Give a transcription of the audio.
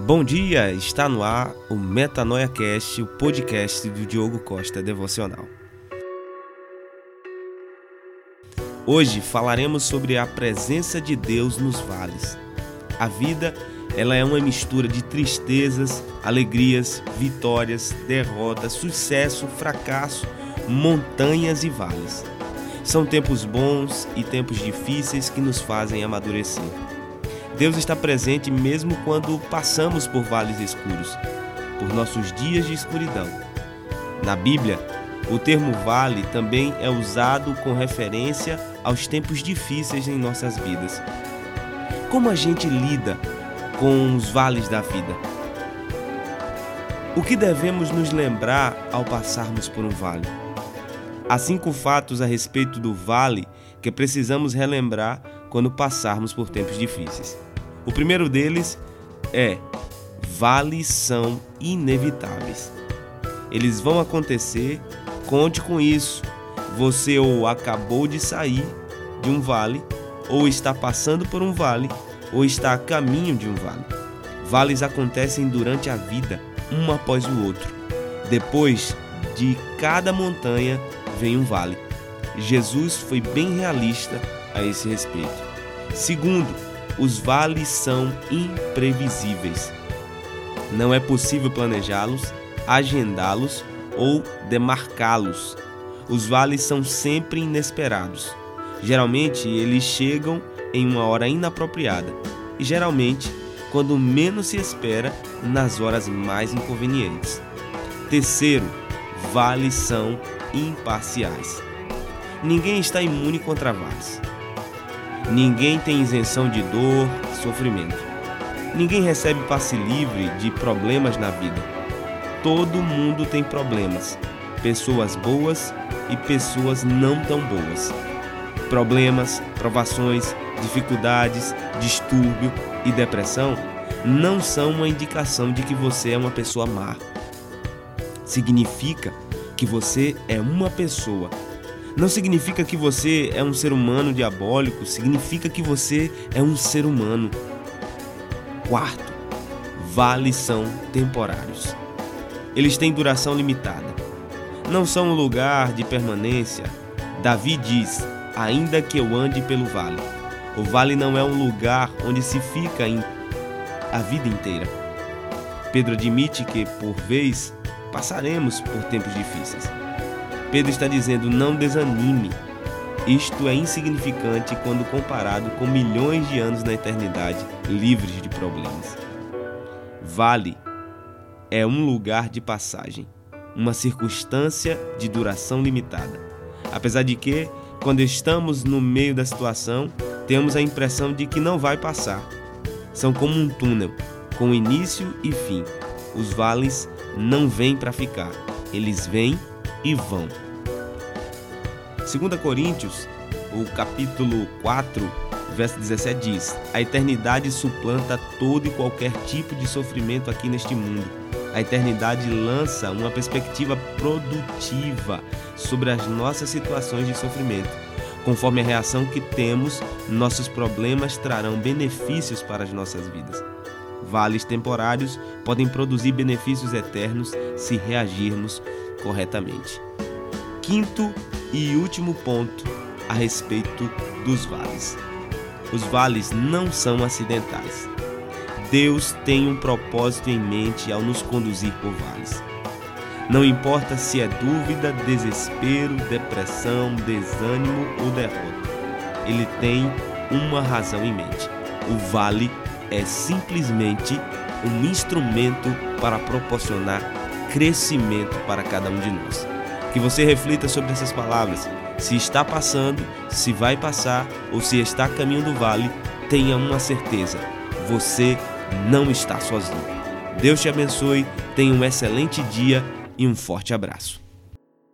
Bom dia, está no ar o Metanoia Cast, o podcast do Diogo Costa Devocional. Hoje falaremos sobre a presença de Deus nos vales. A vida, ela é uma mistura de tristezas, alegrias, vitórias, derrotas, sucesso, fracasso, montanhas e vales. São tempos bons e tempos difíceis que nos fazem amadurecer. Deus está presente mesmo quando passamos por vales escuros, por nossos dias de escuridão. Na Bíblia, o termo vale também é usado com referência aos tempos difíceis em nossas vidas. Como a gente lida com os vales da vida? O que devemos nos lembrar ao passarmos por um vale? Há cinco fatos a respeito do vale que precisamos relembrar quando passarmos por tempos difíceis. O primeiro deles é: vales são inevitáveis. Eles vão acontecer, conte com isso. Você ou acabou de sair de um vale, ou está passando por um vale, ou está a caminho de um vale. Vales acontecem durante a vida, um após o outro. Depois de cada montanha vem um vale. Jesus foi bem realista a esse respeito. Segundo, os vales são imprevisíveis. Não é possível planejá-los, agendá-los ou demarcá-los. Os vales são sempre inesperados. Geralmente, eles chegam em uma hora inapropriada e geralmente, quando menos se espera, nas horas mais inconvenientes. Terceiro, vales são imparciais. Ninguém está imune contra vales. Ninguém tem isenção de dor, sofrimento. Ninguém recebe passe livre de problemas na vida. Todo mundo tem problemas, pessoas boas e pessoas não tão boas. Problemas, provações, dificuldades, distúrbio e depressão não são uma indicação de que você é uma pessoa má. Significa que você é uma pessoa não significa que você é um ser humano diabólico, significa que você é um ser humano. Quarto, vales são temporários. Eles têm duração limitada. Não são um lugar de permanência. Davi diz: Ainda que eu ande pelo vale. O vale não é um lugar onde se fica a vida inteira. Pedro admite que, por vez, passaremos por tempos difíceis. Pedro está dizendo: não desanime. Isto é insignificante quando comparado com milhões de anos na eternidade livres de problemas. Vale é um lugar de passagem, uma circunstância de duração limitada. Apesar de que, quando estamos no meio da situação, temos a impressão de que não vai passar. São como um túnel, com início e fim. Os vales não vêm para ficar, eles vêm e vão. 2 Coríntios, o capítulo 4, verso 17 diz: A eternidade suplanta todo e qualquer tipo de sofrimento aqui neste mundo. A eternidade lança uma perspectiva produtiva sobre as nossas situações de sofrimento. Conforme a reação que temos, nossos problemas trarão benefícios para as nossas vidas. Vales temporários podem produzir benefícios eternos se reagirmos corretamente. Quinto e último ponto a respeito dos vales. Os vales não são acidentais. Deus tem um propósito em mente ao nos conduzir por vales. Não importa se é dúvida, desespero, depressão, desânimo ou derrota, ele tem uma razão em mente. O vale é simplesmente um instrumento para proporcionar crescimento para cada um de nós. Que você reflita sobre essas palavras. Se está passando, se vai passar ou se está a caminho do vale, tenha uma certeza: você não está sozinho. Deus te abençoe, tenha um excelente dia e um forte abraço.